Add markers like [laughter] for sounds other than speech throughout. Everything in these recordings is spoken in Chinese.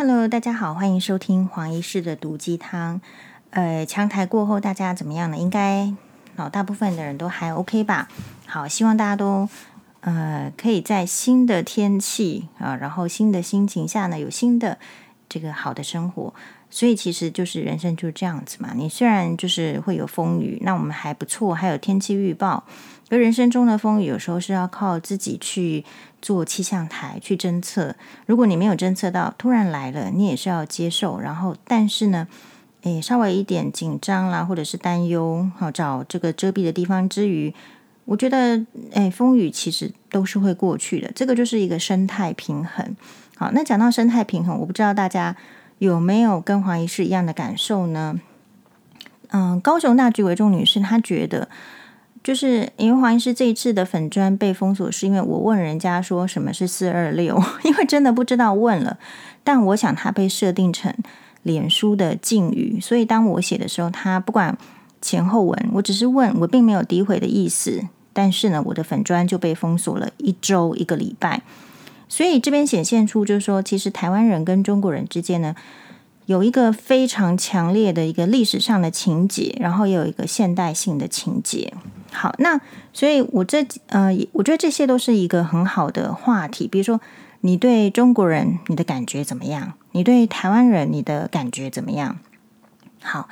Hello，大家好，欢迎收听黄医师的毒鸡汤。呃，强台过后大家怎么样呢？应该老大部分的人都还 OK 吧？好，希望大家都呃可以在新的天气啊，然后新的心情下呢，有新的这个好的生活。所以其实就是人生就是这样子嘛。你虽然就是会有风雨，那我们还不错，还有天气预报。而人生中的风雨有时候是要靠自己去做气象台去侦测。如果你没有侦测到，突然来了，你也是要接受。然后，但是呢，诶，稍微一点紧张啦，或者是担忧，好找这个遮蔽的地方之余，我觉得，诶，风雨其实都是会过去的。这个就是一个生态平衡。好，那讲到生态平衡，我不知道大家有没有跟黄医师一样的感受呢？嗯，高雄大橘为重女士她觉得。就是因为黄医师这一次的粉砖被封锁，是因为我问人家说什么是四二六，[laughs] 因为真的不知道问了。但我想他被设定成脸书的禁语，所以当我写的时候，他不管前后文，我只是问，我并没有诋毁的意思。但是呢，我的粉砖就被封锁了一周一个礼拜。所以这边显现出，就是说，其实台湾人跟中国人之间呢。有一个非常强烈的一个历史上的情节，然后也有一个现代性的情节。好，那所以我这呃，我觉得这些都是一个很好的话题。比如说，你对中国人你的感觉怎么样？你对台湾人你的感觉怎么样？好，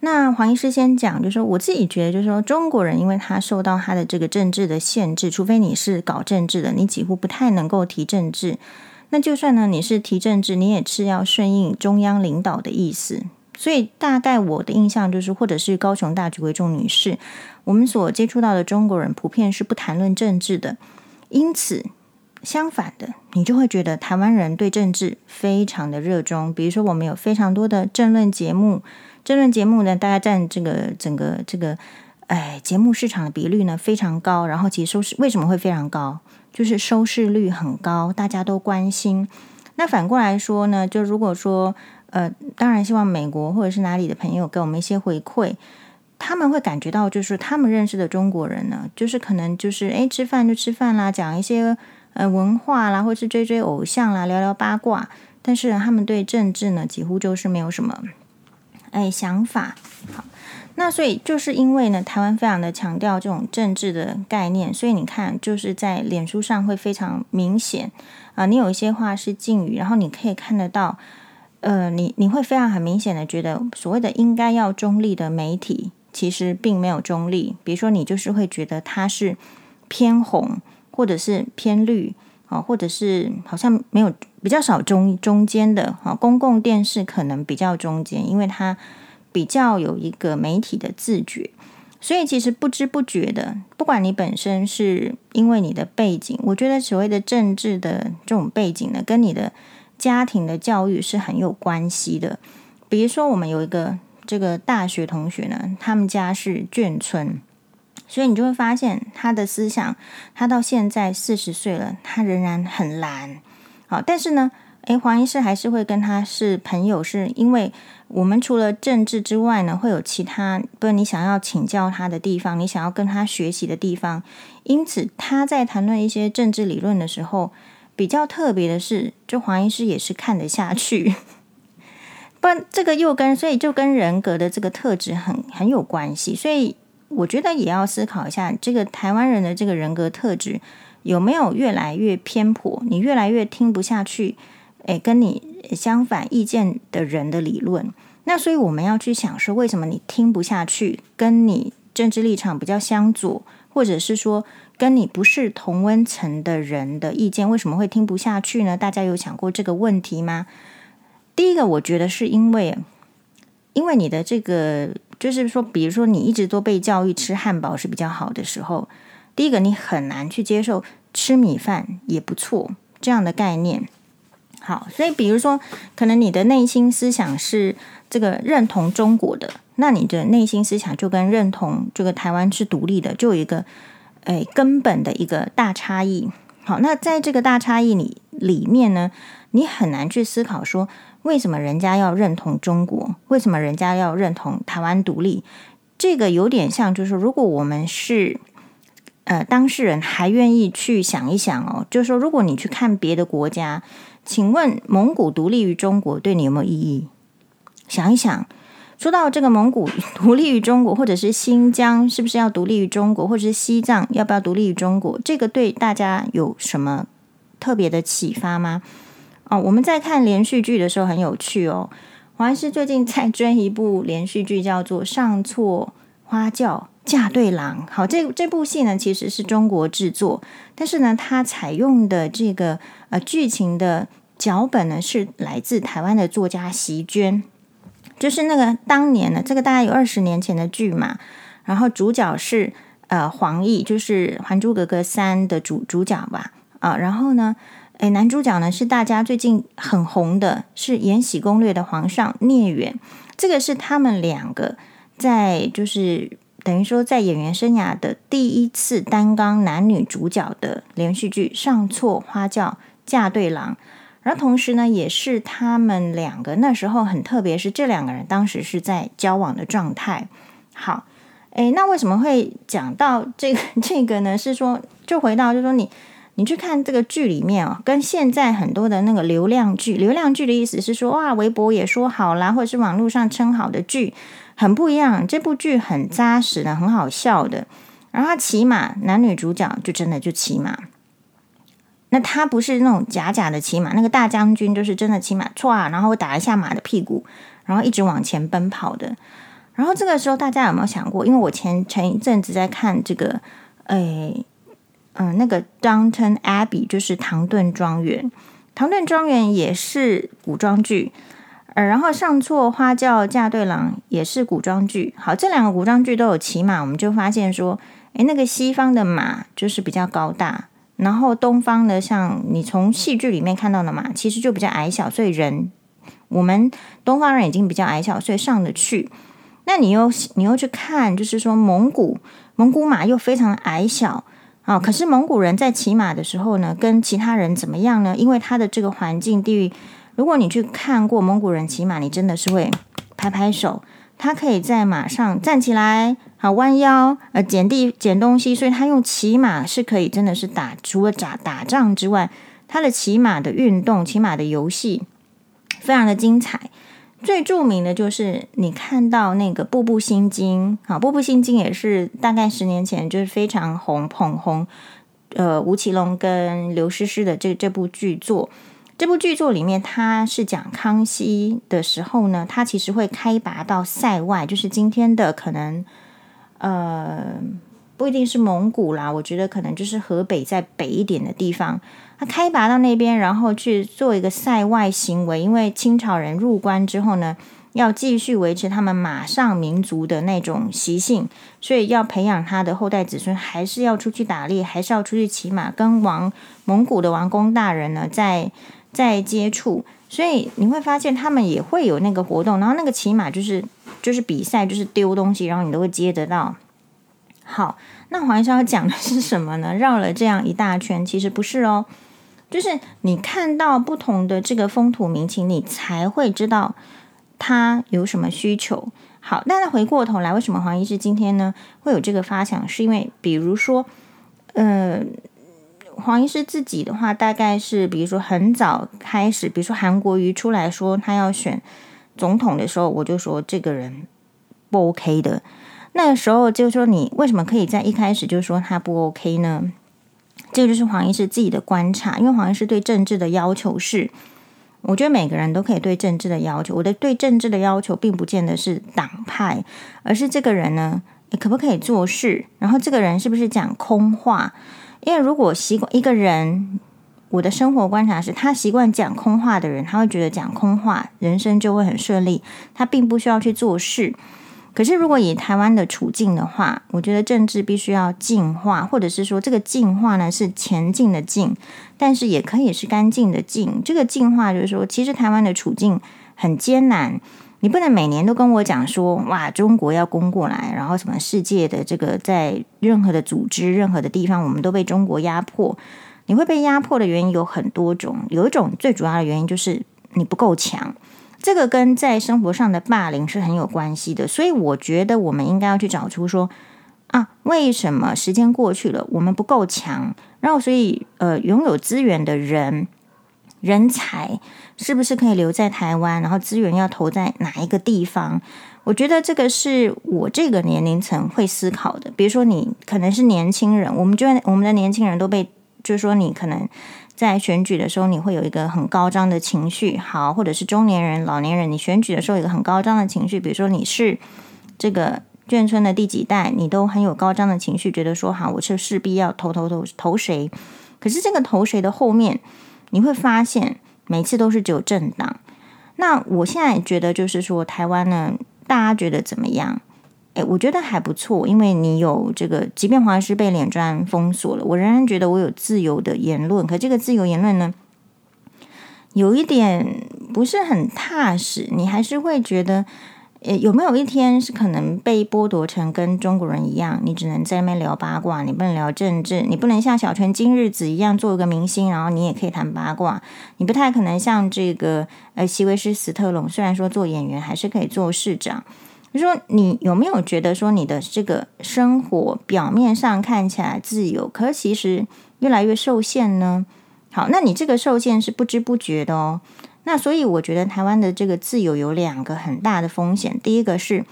那黄医师先讲，就是说我自己觉得，就是说中国人，因为他受到他的这个政治的限制，除非你是搞政治的，你几乎不太能够提政治。那就算呢，你是提政治，你也是要顺应中央领导的意思。所以大概我的印象就是，或者是高雄大局为重女士，我们所接触到的中国人普遍是不谈论政治的。因此，相反的，你就会觉得台湾人对政治非常的热衷。比如说，我们有非常多的政论节目，政论节目呢，大概占这个整个这个哎节目市场的比率呢非常高。然后，其实收视为什么会非常高？就是收视率很高，大家都关心。那反过来说呢，就如果说，呃，当然希望美国或者是哪里的朋友给我们一些回馈，他们会感觉到，就是他们认识的中国人呢，就是可能就是诶，吃饭就吃饭啦，讲一些呃文化啦，或是追追偶像啦，聊聊八卦。但是他们对政治呢，几乎就是没有什么哎想法。好。那所以就是因为呢，台湾非常的强调这种政治的概念，所以你看，就是在脸书上会非常明显啊、你有一些话是禁语，然后你可以看得到，呃，你你会非常很明显的觉得，所谓的应该要中立的媒体，其实并没有中立。比如说，你就是会觉得它是偏红，或者是偏绿啊，或者是好像没有比较少中中间的哈，公共电视可能比较中间，因为它。比较有一个媒体的自觉，所以其实不知不觉的，不管你本身是因为你的背景，我觉得所谓的政治的这种背景呢，跟你的家庭的教育是很有关系的。比如说，我们有一个这个大学同学呢，他们家是眷村，所以你就会发现他的思想，他到现在四十岁了，他仍然很蓝。好，但是呢，诶，黄医师还是会跟他是朋友，是因为。我们除了政治之外呢，会有其他不是你想要请教他的地方，你想要跟他学习的地方。因此，他在谈论一些政治理论的时候，比较特别的是，就黄医师也是看得下去。[laughs] 不然，这个又跟所以就跟人格的这个特质很很有关系。所以，我觉得也要思考一下，这个台湾人的这个人格特质有没有越来越偏颇？你越来越听不下去。诶，跟你相反意见的人的理论，那所以我们要去想说，为什么你听不下去？跟你政治立场比较相左，或者是说跟你不是同温层的人的意见，为什么会听不下去呢？大家有想过这个问题吗？第一个，我觉得是因为，因为你的这个，就是说，比如说你一直都被教育吃汉堡是比较好的时候，第一个你很难去接受吃米饭也不错这样的概念。好，所以比如说，可能你的内心思想是这个认同中国的，那你的内心思想就跟认同这个台湾是独立的，就有一个诶根本的一个大差异。好，那在这个大差异里里面呢，你很难去思考说，为什么人家要认同中国，为什么人家要认同台湾独立？这个有点像，就是，如果我们是呃当事人，还愿意去想一想哦，就是说，如果你去看别的国家。请问蒙古独立于中国对你有没有意义？想一想，说到这个蒙古 [laughs] 独立于中国，或者是新疆是不是要独立于中国，或者是西藏要不要独立于中国？这个对大家有什么特别的启发吗？哦，我们在看连续剧的时候很有趣哦。黄医师最近在追一部连续剧，叫做《上错花轿嫁对郎》。好，这这部戏呢其实是中国制作，但是呢，它采用的这个呃剧情的脚本呢是来自台湾的作家席绢。就是那个当年呢，这个大概有二十年前的剧嘛，然后主角是呃黄奕，就是《还珠格格三》的主主角吧，啊、然后呢，诶，男主角呢是大家最近很红的，是《延禧攻略》的皇上聂远，这个是他们两个在就是等于说在演员生涯的第一次担纲男女主角的连续剧《上错花轿嫁对郎》。然后同时呢，也是他们两个那时候很特别，是这两个人当时是在交往的状态。好，诶，那为什么会讲到这个这个呢？是说，就回到就说你你去看这个剧里面哦，跟现在很多的那个流量剧，流量剧的意思是说哇，微博也说好啦，或者是网络上称好的剧很不一样。这部剧很扎实的，很好笑的。然后他骑马，男女主角就真的就骑马。那他不是那种假假的骑马，那个大将军就是真的骑马，唰，然后打一下马的屁股，然后一直往前奔跑的。然后这个时候，大家有没有想过？因为我前前一阵子在看这个，哎，嗯、呃，那个《Downton Abbey》就是《唐顿庄园》，《唐顿庄园》也是古装剧，呃，然后《上错花轿嫁对郎》也是古装剧。好，这两个古装剧都有骑马，我们就发现说，哎，那个西方的马就是比较高大。然后东方的，像你从戏剧里面看到的马，其实就比较矮小，所以人我们东方人已经比较矮小，所以上得去。那你又你又去看，就是说蒙古蒙古马又非常矮小啊，可是蒙古人在骑马的时候呢，跟其他人怎么样呢？因为他的这个环境地域，如果你去看过蒙古人骑马，你真的是会拍拍手。他可以在马上站起来，好弯腰，呃，捡地捡东西，所以他用骑马是可以，真的是打除了打打仗之外，他的骑马的运动、骑马的游戏非常的精彩。最著名的就是你看到那个《步步心经》，好，《步步心经》也是大概十年前就是非常红捧红，呃，吴奇隆跟刘诗诗的这这部剧作。这部剧作里面，他是讲康熙的时候呢，他其实会开拔到塞外，就是今天的可能，呃，不一定是蒙古啦，我觉得可能就是河北再北一点的地方，他开拔到那边，然后去做一个塞外行为，因为清朝人入关之后呢，要继续维持他们马上民族的那种习性，所以要培养他的后代子孙，还是要出去打猎，还是要出去骑马，跟王蒙古的王公大人呢，在。在接触，所以你会发现他们也会有那个活动，然后那个骑马就是就是比赛，就是丢东西，然后你都会接得到。好，那黄医生要讲的是什么呢？绕了这样一大圈，其实不是哦，就是你看到不同的这个风土民情，你才会知道他有什么需求。好，但是回过头来，为什么黄医师今天呢会有这个发想？是因为比如说，呃。黄医师自己的话，大概是比如说很早开始，比如说韩国瑜出来说他要选总统的时候，我就说这个人不 OK 的。那个时候就说，你为什么可以在一开始就说他不 OK 呢？这个就是黄医师自己的观察，因为黄医师对政治的要求是，我觉得每个人都可以对政治的要求。我的对政治的要求，并不见得是党派，而是这个人呢，可不可以做事？然后这个人是不是讲空话？因为如果习惯一个人，我的生活观察是他习惯讲空话的人，他会觉得讲空话，人生就会很顺利，他并不需要去做事。可是如果以台湾的处境的话，我觉得政治必须要进化，或者是说这个进化呢是前进的进，但是也可以是干净的净。这个进化就是说，其实台湾的处境很艰难。你不能每年都跟我讲说，哇，中国要攻过来，然后什么世界的这个在任何的组织、任何的地方，我们都被中国压迫。你会被压迫的原因有很多种，有一种最主要的原因就是你不够强。这个跟在生活上的霸凌是很有关系的。所以我觉得我们应该要去找出说，啊，为什么时间过去了，我们不够强？然后所以呃，拥有资源的人。人才是不是可以留在台湾，然后资源要投在哪一个地方？我觉得这个是我这个年龄层会思考的。比如说，你可能是年轻人，我们觉得我们的年轻人都被，就是说你可能在选举的时候，你会有一个很高涨的情绪，好，或者是中年人、老年人，你选举的时候有一个很高涨的情绪。比如说你是这个眷村的第几代，你都很有高涨的情绪，觉得说好，我是势必要投投投投谁。可是这个投谁的后面，你会发现每次都是只有政党。那我现在觉得就是说，台湾呢。大家觉得怎么样？诶，我觉得还不错，因为你有这个，即便华师被脸砖封锁了，我仍然觉得我有自由的言论。可这个自由言论呢，有一点不是很踏实，你还是会觉得。诶，有没有一天是可能被剥夺成跟中国人一样，你只能在那边聊八卦，你不能聊政治，你不能像小泉今日子一样做一个明星，然后你也可以谈八卦，你不太可能像这个呃席维斯·史特龙，虽然说做演员还是可以做市长。就说你有没有觉得说你的这个生活表面上看起来自由，可是其实越来越受限呢？好，那你这个受限是不知不觉的哦。那所以我觉得台湾的这个自由有两个很大的风险，第一个是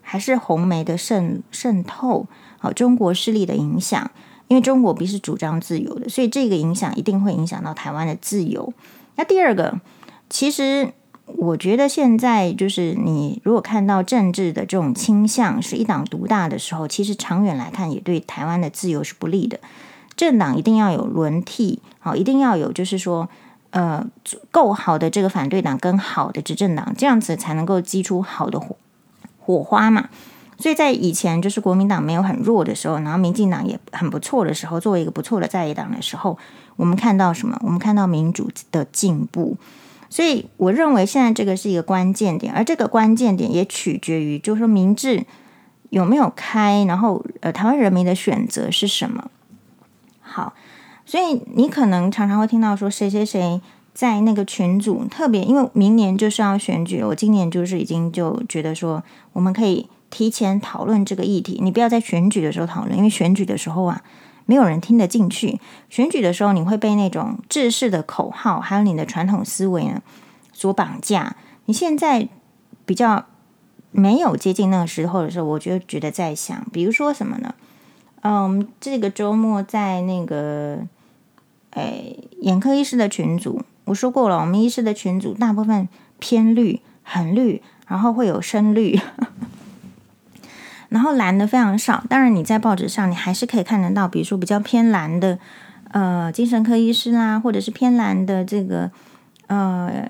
还是红媒的渗渗透，好，中国势力的影响，因为中国不是主张自由的，所以这个影响一定会影响到台湾的自由。那第二个，其实我觉得现在就是你如果看到政治的这种倾向是一党独大的时候，其实长远来看也对台湾的自由是不利的。政党一定要有轮替，好，一定要有就是说。呃，够好的这个反对党跟好的执政党，这样子才能够激出好的火火花嘛。所以在以前，就是国民党没有很弱的时候，然后民进党也很不错的时候，作为一个不错的在野党的时候，我们看到什么？我们看到民主的进步。所以我认为现在这个是一个关键点，而这个关键点也取决于，就是说民智有没有开，然后呃，台湾人民的选择是什么？好。所以你可能常常会听到说谁谁谁在那个群组特别，因为明年就是要选举，我今年就是已经就觉得说我们可以提前讨论这个议题，你不要在选举的时候讨论，因为选举的时候啊，没有人听得进去。选举的时候你会被那种制式的口号还有你的传统思维呢所绑架。你现在比较没有接近那个时候的时候，我就觉得在想，比如说什么呢？嗯，这个周末在那个。诶，眼科医师的群组，我说过了，我们医师的群组大部分偏绿，很绿，然后会有深绿，[laughs] 然后蓝的非常少。当然，你在报纸上，你还是可以看得到，比如说比较偏蓝的，呃，精神科医师啊，或者是偏蓝的这个呃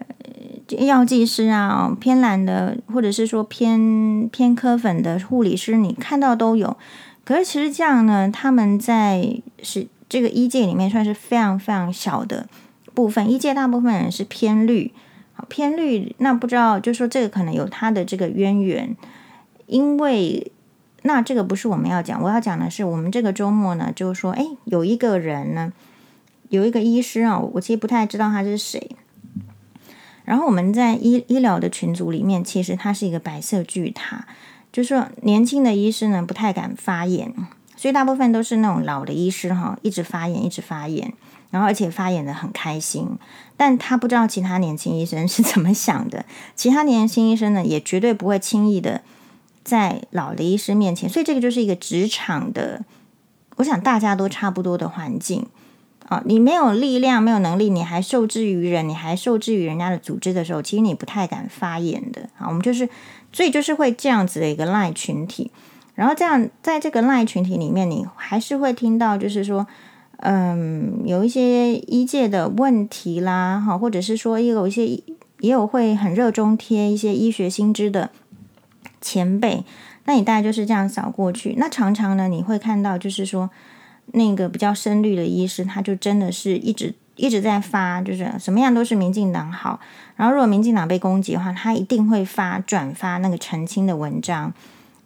药剂师啊，偏蓝的，或者是说偏偏科粉的护理师，你看到都有。可是其实这样呢，他们在是。这个一界里面算是非常非常小的部分，一界大部分人是偏绿，好偏绿。那不知道，就说这个可能有他的这个渊源，因为那这个不是我们要讲，我要讲的是我们这个周末呢，就是说，哎，有一个人呢，有一个医师啊，我其实不太知道他是谁。然后我们在医医疗的群组里面，其实他是一个白色巨塔，就是说年轻的医师呢不太敢发言。所以大部分都是那种老的医师哈，一直发言，一直发言，然后而且发言得很开心。但他不知道其他年轻医生是怎么想的。其他年轻医生呢，也绝对不会轻易的在老的医师面前。所以这个就是一个职场的，我想大家都差不多的环境啊。你没有力量，没有能力，你还受制于人，你还受制于人家的组织的时候，其实你不太敢发言的啊。我们就是，所以就是会这样子的一个赖群体。然后这样，在这个赖群体里面，你还是会听到，就是说，嗯，有一些医界的问题啦，哈，或者是说，也有一些也有会很热衷贴一些医学新知的前辈，那你大概就是这样扫过去。那常常呢，你会看到，就是说，那个比较深绿的医师，他就真的是一直一直在发，就是什么样都是民进党好。然后，如果民进党被攻击的话，他一定会发转发那个澄清的文章。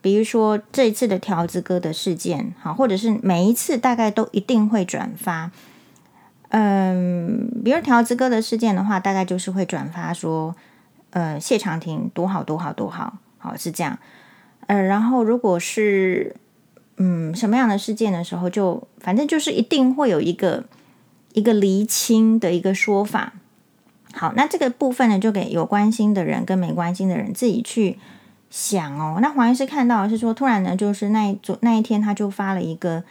比如说这一次的条子哥的事件，好，或者是每一次大概都一定会转发。嗯，比如条子哥的事件的话，大概就是会转发说，呃，谢长廷多好多好多好，好是这样。呃，然后如果是嗯什么样的事件的时候，就反正就是一定会有一个一个厘清的一个说法。好，那这个部分呢，就给有关心的人跟没关心的人自己去想哦。那黄医师看到是说，突然呢，就是那一昨那一天他就发了一个，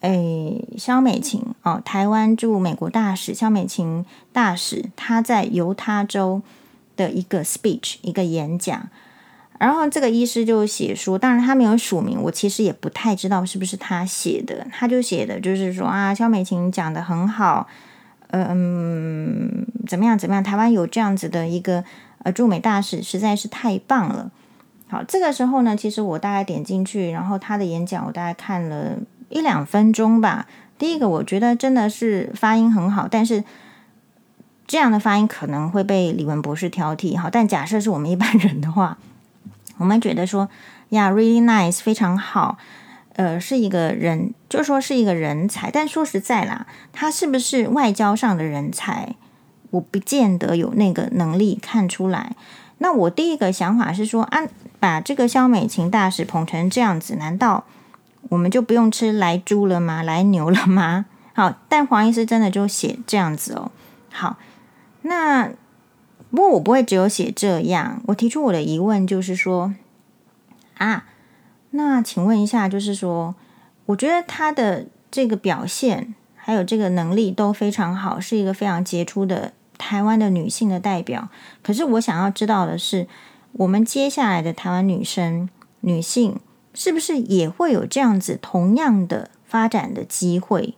诶，萧美琴哦，台湾驻美国大使萧美琴大使，他在犹他州的一个 speech 一个演讲。然后这个医师就写说，当然他没有署名，我其实也不太知道是不是他写的。他就写的就是说啊，萧美琴讲的很好，嗯，怎么样怎么样，台湾有这样子的一个呃驻美大使，实在是太棒了。好，这个时候呢，其实我大概点进去，然后他的演讲我大概看了一两分钟吧。第一个我觉得真的是发音很好，但是这样的发音可能会被李文博士挑剔。好，但假设是我们一般人的话。我们觉得说呀，really nice，非常好，呃，是一个人，就说是一个人才。但说实在啦，他是不是外交上的人才，我不见得有那个能力看出来。那我第一个想法是说，啊，把这个萧美琴大使捧成这样子，难道我们就不用吃来猪了吗？来牛了吗？[laughs] 好，但黄医师真的就写这样子哦。好，那。不过我不会只有写这样，我提出我的疑问就是说，啊，那请问一下，就是说，我觉得他的这个表现还有这个能力都非常好，是一个非常杰出的台湾的女性的代表。可是我想要知道的是，我们接下来的台湾女生、女性是不是也会有这样子同样的发展的机会？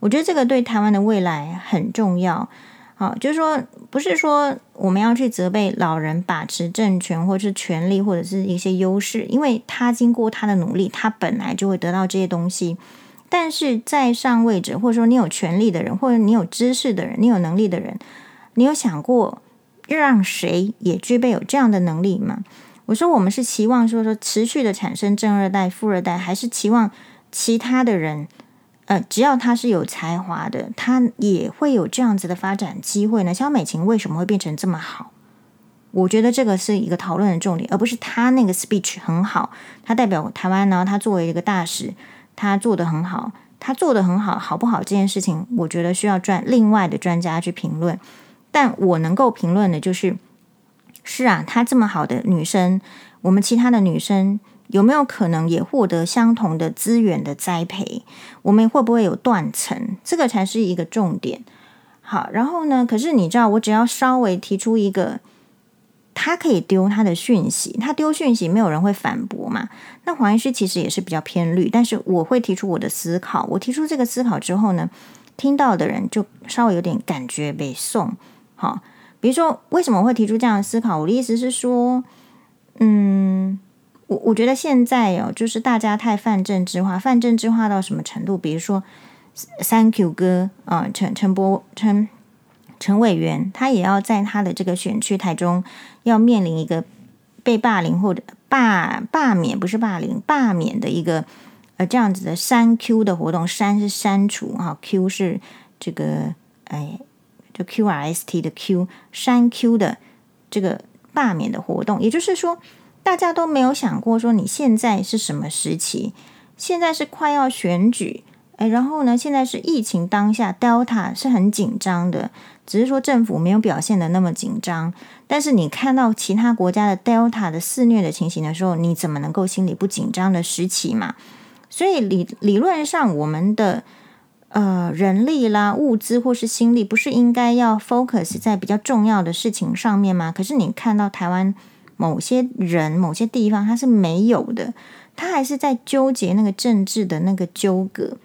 我觉得这个对台湾的未来很重要。好，就是说，不是说我们要去责备老人把持政权，或者是权力，或者是一些优势，因为他经过他的努力，他本来就会得到这些东西。但是在上位者，或者说你有权力的人，或者你有知识的人，你有能力的人，你有想过让谁也具备有这样的能力吗？我说，我们是期望说说持续的产生正二代、富二代，还是期望其他的人？呃，只要他是有才华的，他也会有这样子的发展机会呢。萧美琴为什么会变成这么好？我觉得这个是一个讨论的重点，而不是他那个 speech 很好，他代表台湾呢，他作为一个大使，他做得很好，他做得很好，好不好这件事情，我觉得需要专另外的专家去评论。但我能够评论的就是，是啊，她这么好的女生，我们其他的女生。有没有可能也获得相同的资源的栽培？我们会不会有断层？这个才是一个重点。好，然后呢？可是你知道，我只要稍微提出一个，他可以丢他的讯息，他丢讯息，没有人会反驳嘛？那黄医师其实也是比较偏绿，但是我会提出我的思考。我提出这个思考之后呢，听到的人就稍微有点感觉被送。好，比如说为什么我会提出这样的思考？我的意思是说，嗯。我我觉得现在哦，就是大家太泛政治化，泛政治化到什么程度？比如说，Thank you 哥啊，陈陈波陈陈委员，他也要在他的这个选区台中要面临一个被霸凌或者罢罢免，不是霸凌罢免的一个呃这样子的删 Q 的活动，删是删除哈，Q 是这个哎，就 QRST 的 Q 删 Q 的这个罢免的活动，也就是说。大家都没有想过说你现在是什么时期？现在是快要选举，诶，然后呢，现在是疫情当下，Delta 是很紧张的，只是说政府没有表现的那么紧张。但是你看到其他国家的 Delta 的肆虐的情形的时候，你怎么能够心里不紧张的时期嘛？所以理理论上，我们的呃人力啦、物资或是心力，不是应该要 focus 在比较重要的事情上面吗？可是你看到台湾。某些人、某些地方，他是没有的，他还是在纠结那个政治的那个纠葛。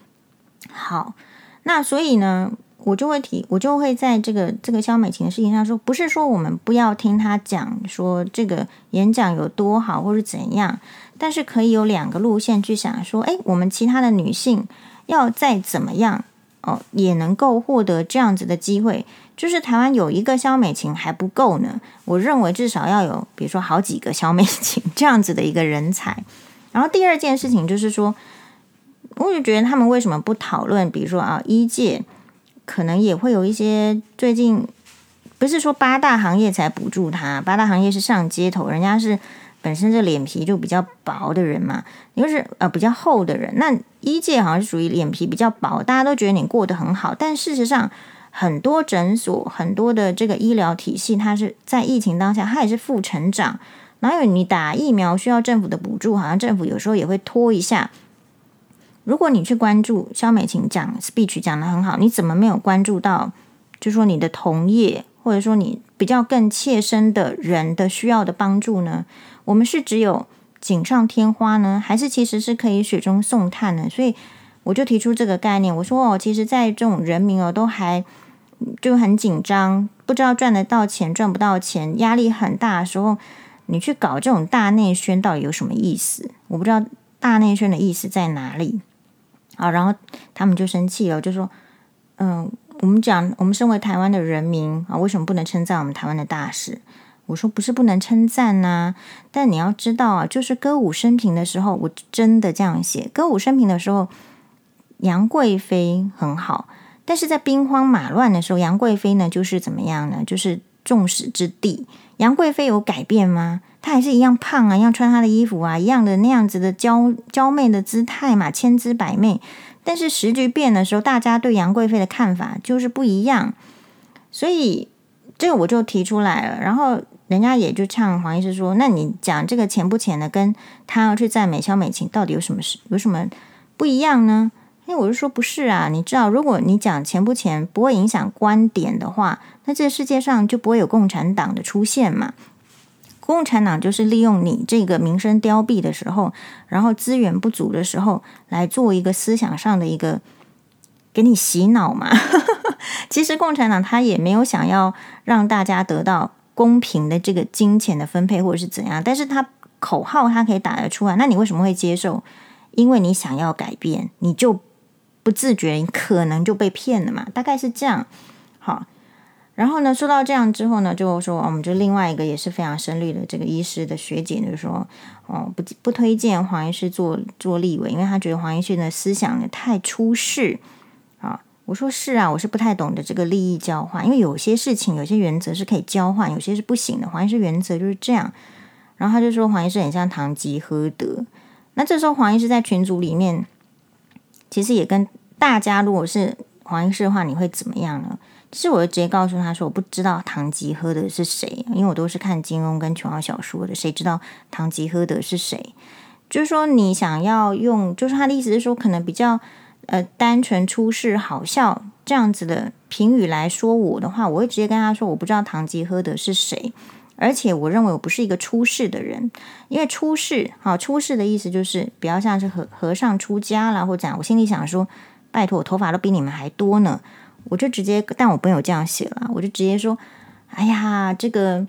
好，那所以呢，我就会提，我就会在这个这个萧美琴的事情上说，不是说我们不要听他讲说这个演讲有多好，或是怎样，但是可以有两个路线去想说，诶，我们其他的女性要再怎么样哦，也能够获得这样子的机会。就是台湾有一个萧美琴还不够呢，我认为至少要有，比如说好几个萧美琴这样子的一个人才。然后第二件事情就是说，我就觉得他们为什么不讨论，比如说啊，一届可能也会有一些最近不是说八大行业才补助他，八大行业是上街头，人家是本身这脸皮就比较薄的人嘛，就是呃比较厚的人。那医界好像是属于脸皮比较薄，大家都觉得你过得很好，但事实上。很多诊所、很多的这个医疗体系，它是在疫情当下，它也是负成长。哪有你打疫苗需要政府的补助？好像政府有时候也会拖一下。如果你去关注肖美琴讲 speech 讲的很好，你怎么没有关注到？就说你的同业，或者说你比较更切身的人的需要的帮助呢？我们是只有锦上添花呢，还是其实是可以雪中送炭呢？所以我就提出这个概念，我说哦，其实，在这种人民哦都还就很紧张，不知道赚得到钱赚不到钱，压力很大的时候，你去搞这种大内宣到底有什么意思？我不知道大内宣的意思在哪里啊？然后他们就生气了，就说嗯。我们讲，我们身为台湾的人民啊，为什么不能称赞我们台湾的大使？我说不是不能称赞呐，但你要知道啊，就是歌舞升平的时候，我真的这样写。歌舞升平的时候，杨贵妃很好，但是在兵荒马乱的时候，杨贵妃呢就是怎么样呢？就是众矢之的。杨贵妃有改变吗？她还是一样胖啊，一样穿她的衣服啊，一样的那样子的娇娇媚的姿态嘛，千姿百媚。但是时局变的时候，大家对杨贵妃的看法就是不一样，所以这个我就提出来了。然后人家也就呛黄医师说：“那你讲这个钱不钱的，跟他要去赞美萧美琴，到底有什么事？有什么不一样呢？”因为我就说不是啊，你知道，如果你讲钱不钱不会影响观点的话，那这世界上就不会有共产党的出现嘛。共产党就是利用你这个民生凋敝的时候，然后资源不足的时候，来做一个思想上的一个给你洗脑嘛。[laughs] 其实共产党他也没有想要让大家得到公平的这个金钱的分配或者是怎样，但是他口号他可以打得出来。那你为什么会接受？因为你想要改变，你就不自觉，你可能就被骗了嘛。大概是这样。好。然后呢，说到这样之后呢，就说我们就另外一个也是非常深绿的这个医师的学姐，就说，哦，不不推荐黄医师做做立委，因为他觉得黄医师的思想呢太出世啊。我说是啊，我是不太懂得这个利益交换，因为有些事情、有些原则是可以交换，有些是不行的。黄医师原则就是这样。然后他就说黄医师很像唐吉诃德。那这时候黄医师在群组里面，其实也跟大家，如果是黄医师的话，你会怎么样呢？其实我就直接告诉他说，我不知道唐吉诃德是谁，因为我都是看金庸跟琼瑶小说的，谁知道唐吉诃德是谁？就是说，你想要用，就是他的意思是说，可能比较呃单纯出世好笑这样子的评语来说我的话，我会直接跟他说，我不知道唐吉诃德是谁，而且我认为我不是一个出世的人，因为出世好出世的意思就是比较像是和和尚出家啦，或者我心里想说，拜托，我头发都比你们还多呢。我就直接，但我朋友这样写了，我就直接说，哎呀，这个，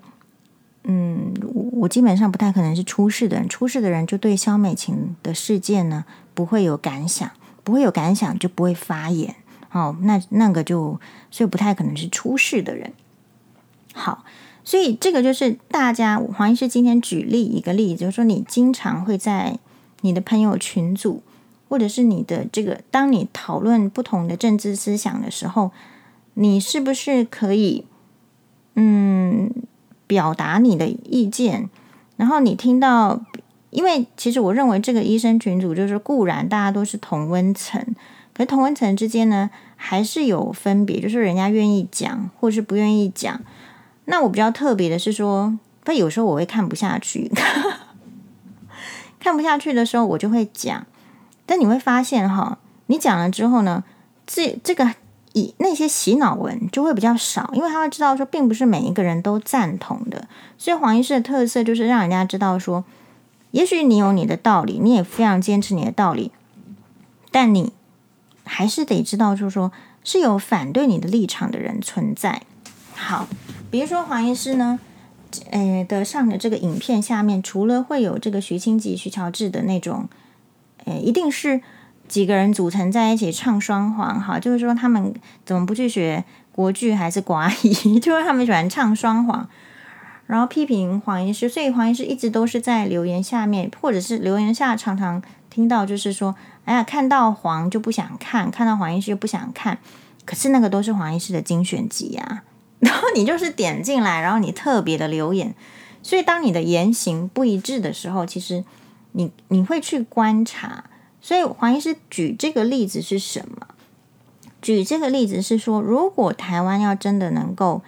嗯，我我基本上不太可能是出事的人，出事的人就对萧美琴的事件呢不会有感想，不会有感想就不会发言，哦，那那个就所以不太可能是出事的人。好，所以这个就是大家黄医师今天举例一个例子，就是说你经常会在你的朋友群组。或者是你的这个，当你讨论不同的政治思想的时候，你是不是可以嗯表达你的意见？然后你听到，因为其实我认为这个医生群组就是固然大家都是同温层，可是同温层之间呢还是有分别，就是人家愿意讲，或是不愿意讲。那我比较特别的是说，但有时候我会看不下去，[laughs] 看不下去的时候，我就会讲。但你会发现哈，你讲了之后呢，这这个以那些洗脑文就会比较少，因为他会知道说，并不是每一个人都赞同的。所以黄医师的特色就是让人家知道说，也许你有你的道理，你也非常坚持你的道理，但你还是得知道，就是说是有反对你的立场的人存在。好，比如说黄医师呢，呃的上的这个影片下面，除了会有这个徐清吉、徐乔治的那种。一定是几个人组成在一起唱双簧，哈，就是说他们怎么不去学国剧还是寡语？[laughs] 就是他们喜欢唱双簧，然后批评黄医师，所以黄医师一直都是在留言下面，或者是留言下常常听到就是说，哎呀，看到黄就不想看，看到黄医师就不想看，可是那个都是黄医师的精选集啊，[laughs] 然后你就是点进来，然后你特别的留言，所以当你的言行不一致的时候，其实。你你会去观察，所以黄医师举这个例子是什么？举这个例子是说，如果台湾要真的能够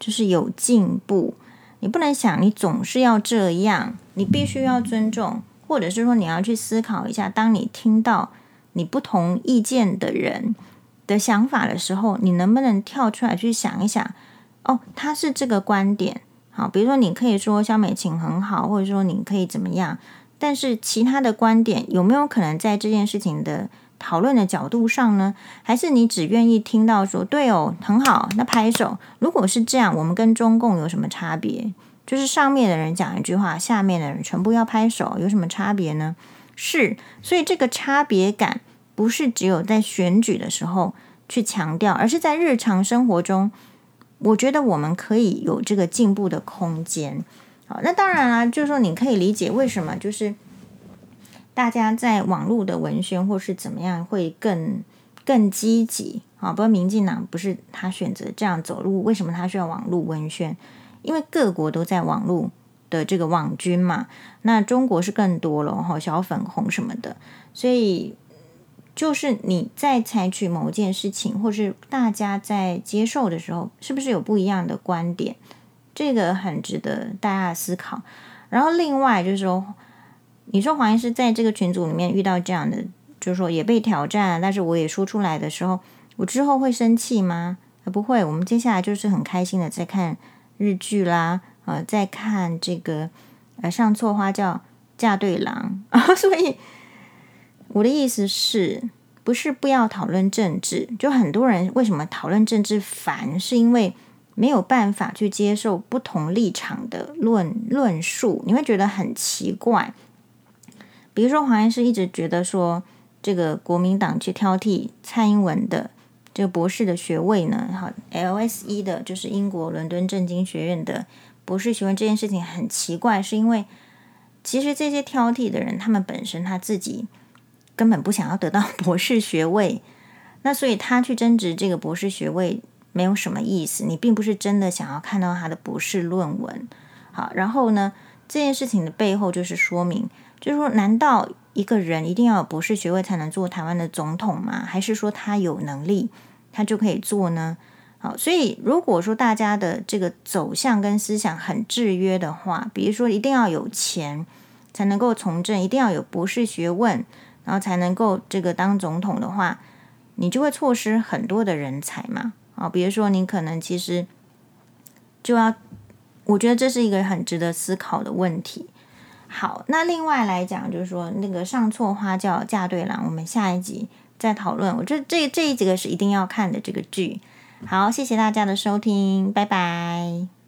就是有进步，你不能想你总是要这样，你必须要尊重，或者是说你要去思考一下，当你听到你不同意见的人的想法的时候，你能不能跳出来去想一想？哦，他是这个观点，好，比如说你可以说萧美琴很好，或者说你可以怎么样，但是其他的观点有没有可能在这件事情的讨论的角度上呢？还是你只愿意听到说对哦，很好，那拍手。如果是这样，我们跟中共有什么差别？就是上面的人讲一句话，下面的人全部要拍手，有什么差别呢？是，所以这个差别感不是只有在选举的时候去强调，而是在日常生活中，我觉得我们可以有这个进步的空间。那当然啦，就是说你可以理解为什么就是。大家在网络的文宣或是怎么样会更更积极啊？不过民进党不是他选择这样走路，为什么他需要网络文宣？因为各国都在网络的这个网军嘛，那中国是更多了哈，小粉红什么的，所以就是你在采取某件事情，或是大家在接受的时候，是不是有不一样的观点？这个很值得大家思考。然后另外就是说。你说黄医师在这个群组里面遇到这样的，就是说也被挑战，但是我也说出来的时候，我之后会生气吗？不会，我们接下来就是很开心的在看日剧啦，呃，在看这个呃上错花轿嫁对郎啊，[laughs] 所以我的意思是不是不要讨论政治？就很多人为什么讨论政治烦，是因为没有办法去接受不同立场的论论述，你会觉得很奇怪。比如说，黄医师一直觉得说，这个国民党去挑剔蔡英文的这个博士的学位呢，哈，LSE 的，就是英国伦敦政经学院的博士学位这件事情很奇怪，是因为其实这些挑剔的人，他们本身他自己根本不想要得到博士学位，那所以他去争执这个博士学位没有什么意思，你并不是真的想要看到他的博士论文，好，然后呢，这件事情的背后就是说明。就是说，难道一个人一定要有博士学位才能做台湾的总统吗？还是说他有能力，他就可以做呢？好，所以如果说大家的这个走向跟思想很制约的话，比如说一定要有钱才能够从政，一定要有博士学问，然后才能够这个当总统的话，你就会错失很多的人才嘛。啊，比如说你可能其实就要，我觉得这是一个很值得思考的问题。好，那另外来讲，就是说那个上错花轿嫁对郎，我们下一集再讨论。我觉得这这这几个是一定要看的这个剧。好，谢谢大家的收听，拜拜。